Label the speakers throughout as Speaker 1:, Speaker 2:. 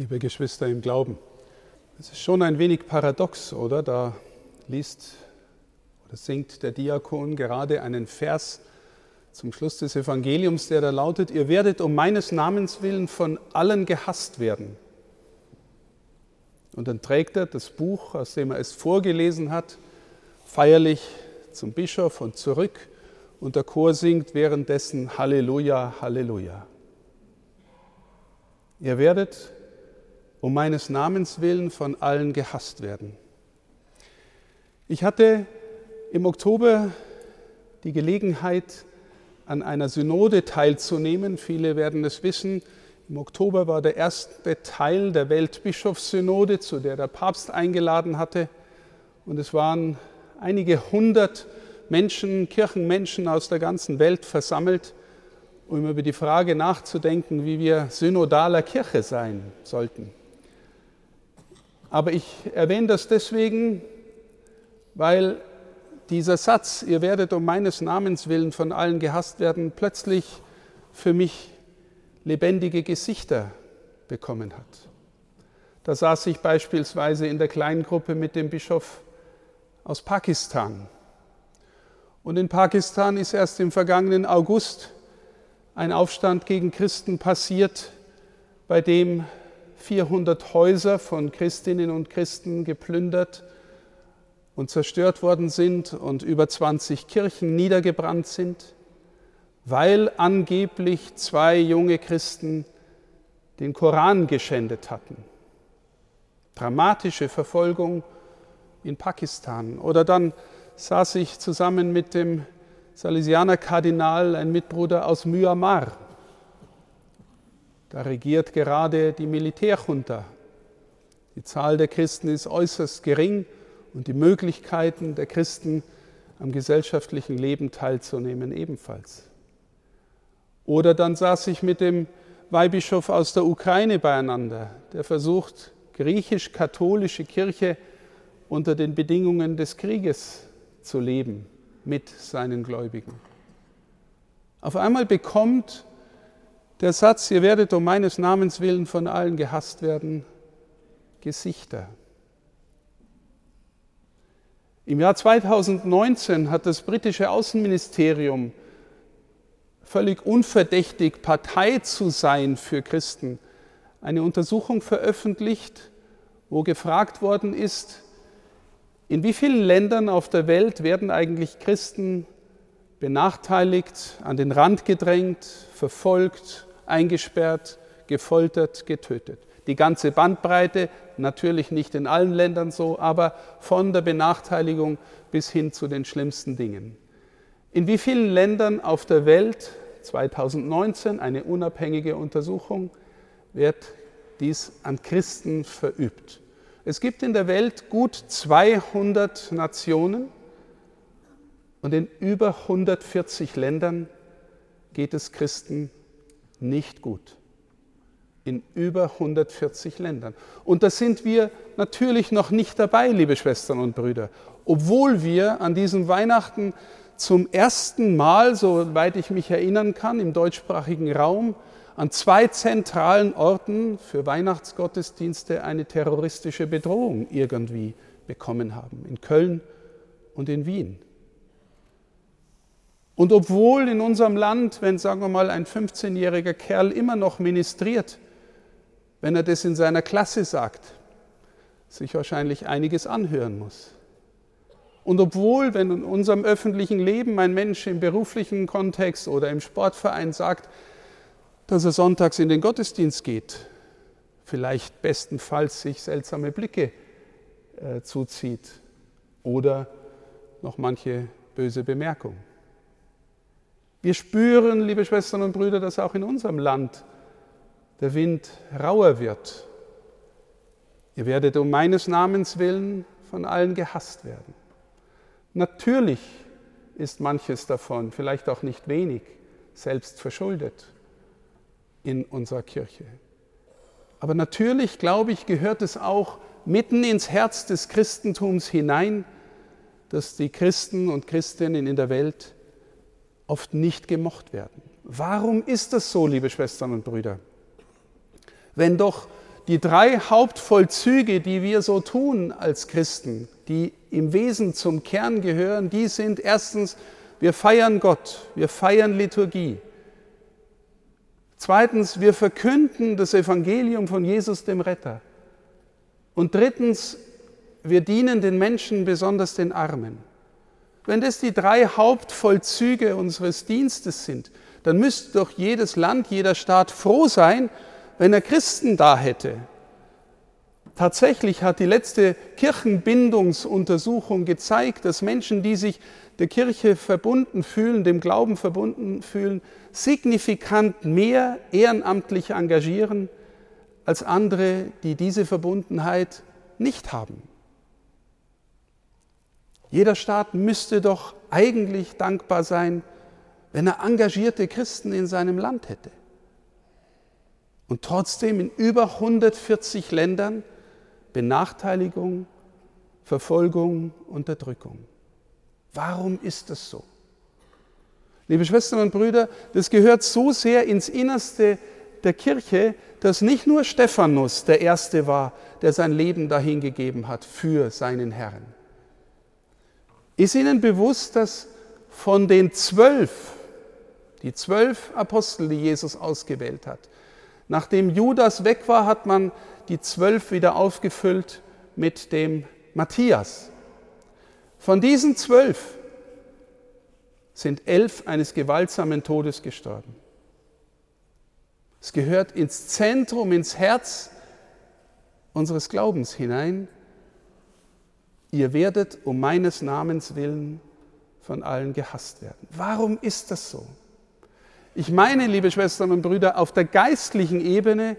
Speaker 1: liebe Geschwister im Glauben. Es ist schon ein wenig paradox, oder? Da liest oder singt der Diakon gerade einen Vers zum Schluss des Evangeliums, der da lautet, ihr werdet um meines Namens willen von allen gehasst werden. Und dann trägt er das Buch, aus dem er es vorgelesen hat, feierlich zum Bischof und zurück und der Chor singt währenddessen Halleluja, Halleluja. Ihr werdet um meines Namens willen von allen gehasst werden. Ich hatte im Oktober die Gelegenheit, an einer Synode teilzunehmen. Viele werden es wissen. Im Oktober war der erste Teil der Weltbischofssynode, zu der der Papst eingeladen hatte. Und es waren einige hundert Menschen, Kirchenmenschen aus der ganzen Welt versammelt, um über die Frage nachzudenken, wie wir synodaler Kirche sein sollten. Aber ich erwähne das deswegen, weil dieser Satz, ihr werdet um meines Namens willen von allen gehasst werden, plötzlich für mich lebendige Gesichter bekommen hat. Da saß ich beispielsweise in der kleinen Gruppe mit dem Bischof aus Pakistan. Und in Pakistan ist erst im vergangenen August ein Aufstand gegen Christen passiert, bei dem 400 Häuser von Christinnen und Christen geplündert und zerstört worden sind und über 20 Kirchen niedergebrannt sind, weil angeblich zwei junge Christen den Koran geschändet hatten. Dramatische Verfolgung in Pakistan. Oder dann saß ich zusammen mit dem Salesianer Kardinal, ein Mitbruder aus Myanmar, da regiert gerade die Militärjunta. Die Zahl der Christen ist äußerst gering und die Möglichkeiten der Christen am gesellschaftlichen Leben teilzunehmen ebenfalls. Oder dann saß ich mit dem Weihbischof aus der Ukraine beieinander, der versucht, griechisch-katholische Kirche unter den Bedingungen des Krieges zu leben mit seinen Gläubigen. Auf einmal bekommt der Satz, ihr werdet um meines Namens willen von allen gehasst werden, Gesichter. Im Jahr 2019 hat das britische Außenministerium völlig unverdächtig Partei zu sein für Christen eine Untersuchung veröffentlicht, wo gefragt worden ist, in wie vielen Ländern auf der Welt werden eigentlich Christen benachteiligt, an den Rand gedrängt, verfolgt, eingesperrt, gefoltert, getötet. Die ganze Bandbreite, natürlich nicht in allen Ländern so, aber von der Benachteiligung bis hin zu den schlimmsten Dingen. In wie vielen Ländern auf der Welt, 2019 eine unabhängige Untersuchung, wird dies an Christen verübt? Es gibt in der Welt gut 200 Nationen und in über 140 Ländern geht es Christen nicht gut. In über 140 Ländern. Und da sind wir natürlich noch nicht dabei, liebe Schwestern und Brüder. Obwohl wir an diesem Weihnachten zum ersten Mal, soweit ich mich erinnern kann, im deutschsprachigen Raum an zwei zentralen Orten für Weihnachtsgottesdienste eine terroristische Bedrohung irgendwie bekommen haben, in Köln und in Wien. Und obwohl in unserem Land, wenn sagen wir mal ein 15-jähriger Kerl immer noch ministriert, wenn er das in seiner Klasse sagt, sich wahrscheinlich einiges anhören muss. Und obwohl, wenn in unserem öffentlichen Leben ein Mensch im beruflichen Kontext oder im Sportverein sagt, dass er sonntags in den Gottesdienst geht, vielleicht bestenfalls sich seltsame Blicke äh, zuzieht oder noch manche böse Bemerkungen. Wir spüren, liebe Schwestern und Brüder, dass auch in unserem Land der Wind rauer wird. Ihr werdet um meines Namens willen von allen gehasst werden. Natürlich ist manches davon, vielleicht auch nicht wenig, selbst verschuldet in unserer Kirche. Aber natürlich, glaube ich, gehört es auch mitten ins Herz des Christentums hinein, dass die Christen und Christinnen in der Welt oft nicht gemocht werden. Warum ist das so, liebe Schwestern und Brüder? Wenn doch die drei Hauptvollzüge, die wir so tun als Christen, die im Wesen zum Kern gehören, die sind erstens, wir feiern Gott, wir feiern Liturgie. Zweitens, wir verkünden das Evangelium von Jesus dem Retter. Und drittens, wir dienen den Menschen, besonders den Armen. Wenn das die drei Hauptvollzüge unseres Dienstes sind, dann müsste doch jedes Land, jeder Staat froh sein, wenn er Christen da hätte. Tatsächlich hat die letzte Kirchenbindungsuntersuchung gezeigt, dass Menschen, die sich der Kirche verbunden fühlen, dem Glauben verbunden fühlen, signifikant mehr ehrenamtlich engagieren als andere, die diese Verbundenheit nicht haben. Jeder Staat müsste doch eigentlich dankbar sein, wenn er engagierte Christen in seinem Land hätte. Und trotzdem in über 140 Ländern Benachteiligung, Verfolgung, Unterdrückung. Warum ist das so? Liebe Schwestern und Brüder, das gehört so sehr ins Innerste der Kirche, dass nicht nur Stephanus der Erste war, der sein Leben dahingegeben hat für seinen Herrn. Ist Ihnen bewusst, dass von den zwölf, die zwölf Apostel, die Jesus ausgewählt hat, nachdem Judas weg war, hat man die zwölf wieder aufgefüllt mit dem Matthias. Von diesen zwölf sind elf eines gewaltsamen Todes gestorben. Es gehört ins Zentrum, ins Herz unseres Glaubens hinein. Ihr werdet um meines Namens willen von allen gehasst werden. Warum ist das so? Ich meine, liebe Schwestern und Brüder, auf der geistlichen Ebene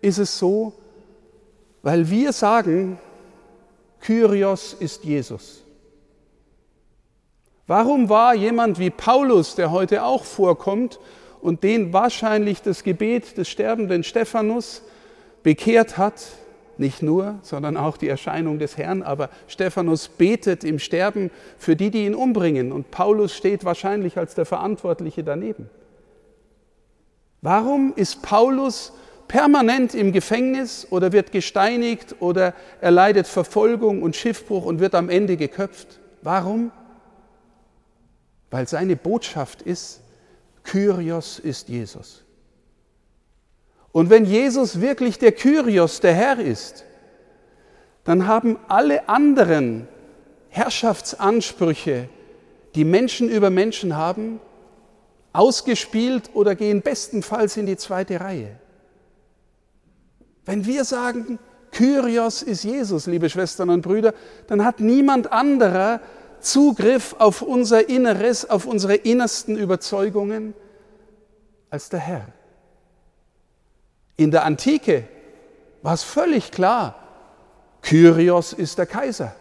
Speaker 1: ist es so, weil wir sagen, Kyrios ist Jesus. Warum war jemand wie Paulus, der heute auch vorkommt und den wahrscheinlich das Gebet des sterbenden Stephanus bekehrt hat, nicht nur, sondern auch die Erscheinung des Herrn, aber Stephanus betet im Sterben für die, die ihn umbringen und Paulus steht wahrscheinlich als der Verantwortliche daneben. Warum ist Paulus permanent im Gefängnis oder wird gesteinigt oder er leidet Verfolgung und Schiffbruch und wird am Ende geköpft? Warum? Weil seine Botschaft ist, Kyrios ist Jesus. Und wenn Jesus wirklich der Kyrios, der Herr ist, dann haben alle anderen Herrschaftsansprüche, die Menschen über Menschen haben, ausgespielt oder gehen bestenfalls in die zweite Reihe. Wenn wir sagen, Kyrios ist Jesus, liebe Schwestern und Brüder, dann hat niemand anderer Zugriff auf unser Inneres, auf unsere innersten Überzeugungen als der Herr. In der Antike war es völlig klar, Kyrios ist der Kaiser.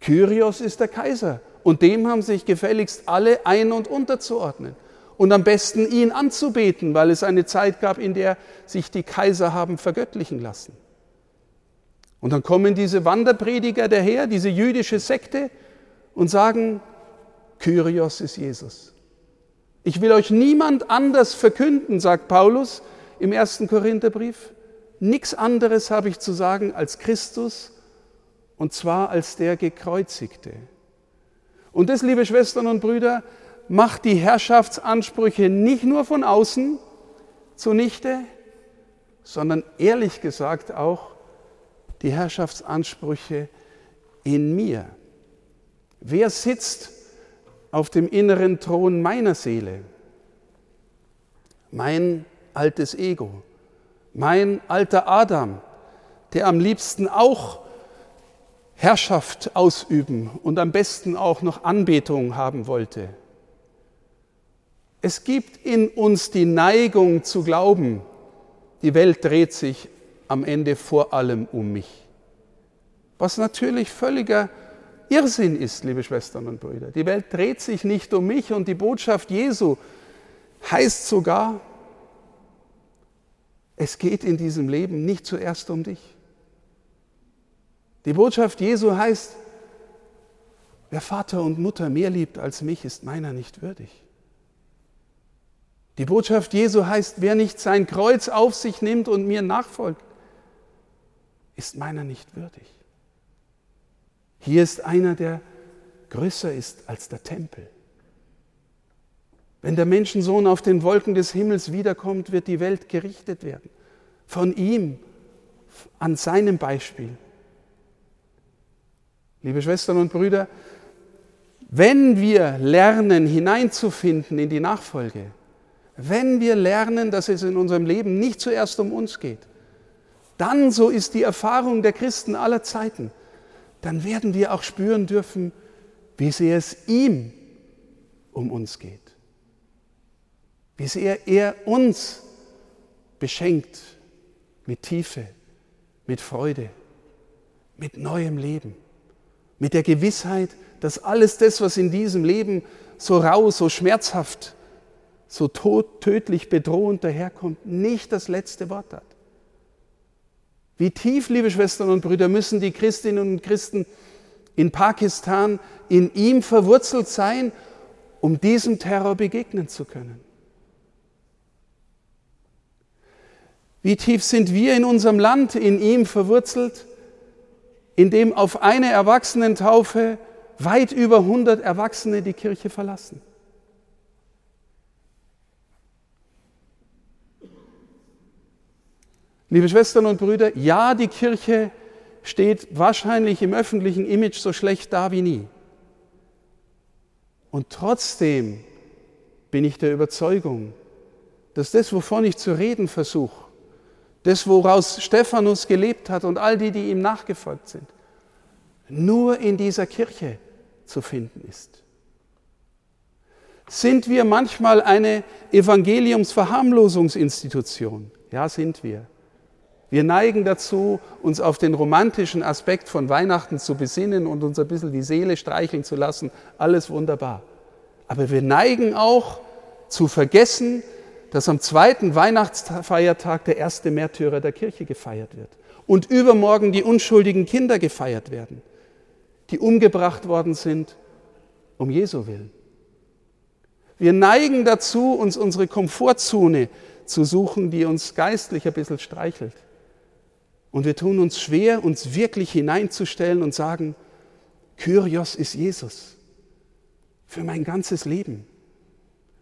Speaker 1: Kyrios ist der Kaiser. Und dem haben sich gefälligst alle ein- und unterzuordnen. Und am besten ihn anzubeten, weil es eine Zeit gab, in der sich die Kaiser haben vergöttlichen lassen. Und dann kommen diese Wanderprediger daher, diese jüdische Sekte, und sagen, Kyrios ist Jesus. Ich will euch niemand anders verkünden, sagt Paulus im ersten Korintherbrief. Nichts anderes habe ich zu sagen als Christus, und zwar als der Gekreuzigte. Und das, liebe Schwestern und Brüder, macht die Herrschaftsansprüche nicht nur von außen zunichte, sondern ehrlich gesagt auch die Herrschaftsansprüche in mir. Wer sitzt auf dem inneren Thron meiner Seele? Mein altes Ego, mein alter Adam, der am liebsten auch Herrschaft ausüben und am besten auch noch Anbetung haben wollte. Es gibt in uns die Neigung zu glauben, die Welt dreht sich am Ende vor allem um mich. Was natürlich völliger Irrsinn ist, liebe Schwestern und Brüder. Die Welt dreht sich nicht um mich und die Botschaft Jesu heißt sogar, es geht in diesem Leben nicht zuerst um dich. Die Botschaft Jesu heißt, wer Vater und Mutter mehr liebt als mich, ist meiner nicht würdig. Die Botschaft Jesu heißt, wer nicht sein Kreuz auf sich nimmt und mir nachfolgt, ist meiner nicht würdig. Hier ist einer, der größer ist als der Tempel. Wenn der Menschensohn auf den Wolken des Himmels wiederkommt, wird die Welt gerichtet werden. Von ihm, an seinem Beispiel. Liebe Schwestern und Brüder, wenn wir lernen, hineinzufinden in die Nachfolge, wenn wir lernen, dass es in unserem Leben nicht zuerst um uns geht, dann, so ist die Erfahrung der Christen aller Zeiten, dann werden wir auch spüren dürfen, wie sehr es ihm um uns geht. Wie sehr er uns beschenkt mit Tiefe, mit Freude, mit neuem Leben, mit der Gewissheit, dass alles das, was in diesem Leben so rau, so schmerzhaft, so tot, tödlich bedrohend daherkommt, nicht das letzte Wort hat. Wie tief, liebe Schwestern und Brüder, müssen die Christinnen und Christen in Pakistan in ihm verwurzelt sein, um diesem Terror begegnen zu können. Wie tief sind wir in unserem Land in ihm verwurzelt, in dem auf eine Erwachsenentaufe weit über 100 Erwachsene die Kirche verlassen? Liebe Schwestern und Brüder, ja, die Kirche steht wahrscheinlich im öffentlichen Image so schlecht da wie nie. Und trotzdem bin ich der Überzeugung, dass das, wovon ich zu reden versuche, das, woraus Stephanus gelebt hat und all die, die ihm nachgefolgt sind, nur in dieser Kirche zu finden ist. Sind wir manchmal eine Evangeliumsverharmlosungsinstitution? Ja, sind wir. Wir neigen dazu, uns auf den romantischen Aspekt von Weihnachten zu besinnen und uns ein bisschen die Seele streicheln zu lassen. Alles wunderbar. Aber wir neigen auch zu vergessen, dass am zweiten Weihnachtsfeiertag der erste Märtyrer der Kirche gefeiert wird und übermorgen die unschuldigen Kinder gefeiert werden, die umgebracht worden sind um Jesu willen. Wir neigen dazu, uns unsere Komfortzone zu suchen, die uns geistlich ein bisschen streichelt. Und wir tun uns schwer, uns wirklich hineinzustellen und sagen, Kyrios ist Jesus für mein ganzes Leben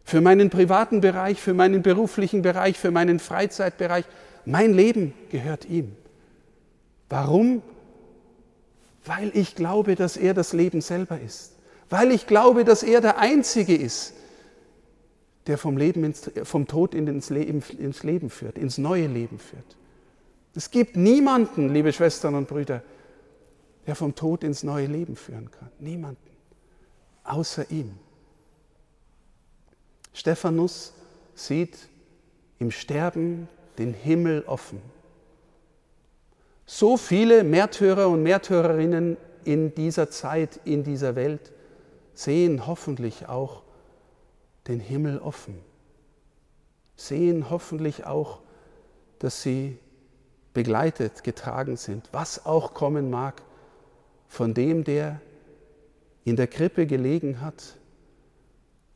Speaker 1: für meinen privaten Bereich, für meinen beruflichen Bereich, für meinen Freizeitbereich. Mein Leben gehört ihm. Warum? Weil ich glaube, dass er das Leben selber ist. Weil ich glaube, dass er der Einzige ist, der vom, Leben ins, vom Tod ins Leben, ins Leben führt, ins neue Leben führt. Es gibt niemanden, liebe Schwestern und Brüder, der vom Tod ins neue Leben führen kann. Niemanden. Außer ihm. Stephanus sieht im Sterben den Himmel offen. So viele Märtyrer und Märtyrerinnen in dieser Zeit, in dieser Welt sehen hoffentlich auch den Himmel offen, sehen hoffentlich auch, dass sie begleitet, getragen sind, was auch kommen mag von dem, der in der Krippe gelegen hat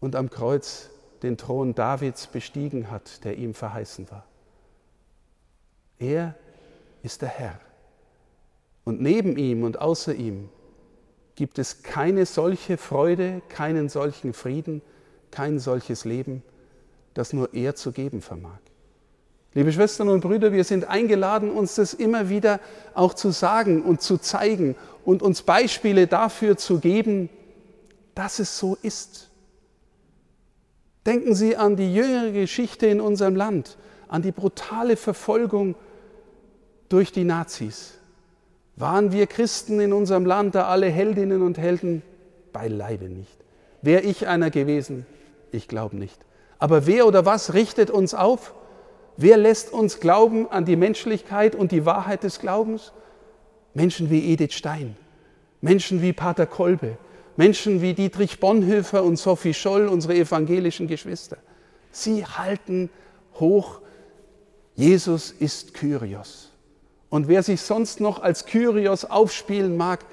Speaker 1: und am Kreuz den Thron Davids bestiegen hat, der ihm verheißen war. Er ist der Herr. Und neben ihm und außer ihm gibt es keine solche Freude, keinen solchen Frieden, kein solches Leben, das nur er zu geben vermag. Liebe Schwestern und Brüder, wir sind eingeladen, uns das immer wieder auch zu sagen und zu zeigen und uns Beispiele dafür zu geben, dass es so ist. Denken Sie an die jüngere Geschichte in unserem Land, an die brutale Verfolgung durch die Nazis. Waren wir Christen in unserem Land da alle Heldinnen und Helden? Beileibe nicht. Wäre ich einer gewesen? Ich glaube nicht. Aber wer oder was richtet uns auf? Wer lässt uns glauben an die Menschlichkeit und die Wahrheit des Glaubens? Menschen wie Edith Stein, Menschen wie Pater Kolbe, Menschen wie Dietrich Bonhoeffer und Sophie Scholl, unsere evangelischen Geschwister. Sie halten hoch, Jesus ist Kyrios. Und wer sich sonst noch als Kyrios aufspielen mag,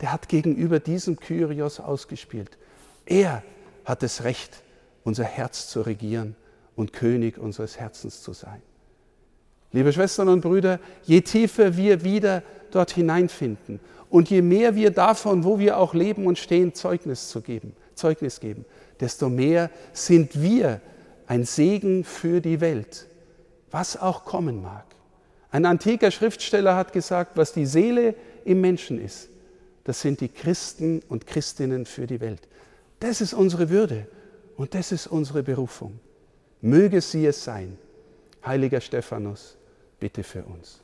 Speaker 1: der hat gegenüber diesem Kyrios ausgespielt. Er hat das Recht, unser Herz zu regieren und König unseres Herzens zu sein. Liebe Schwestern und Brüder, je tiefer wir wieder dort hineinfinden und je mehr wir davon, wo wir auch leben und stehen, Zeugnis zu geben, Zeugnis geben, desto mehr sind wir ein Segen für die Welt, was auch kommen mag. Ein antiker Schriftsteller hat gesagt, was die Seele im Menschen ist, das sind die Christen und Christinnen für die Welt. Das ist unsere Würde und das ist unsere Berufung. Möge sie es sein. Heiliger Stephanus, bitte für uns.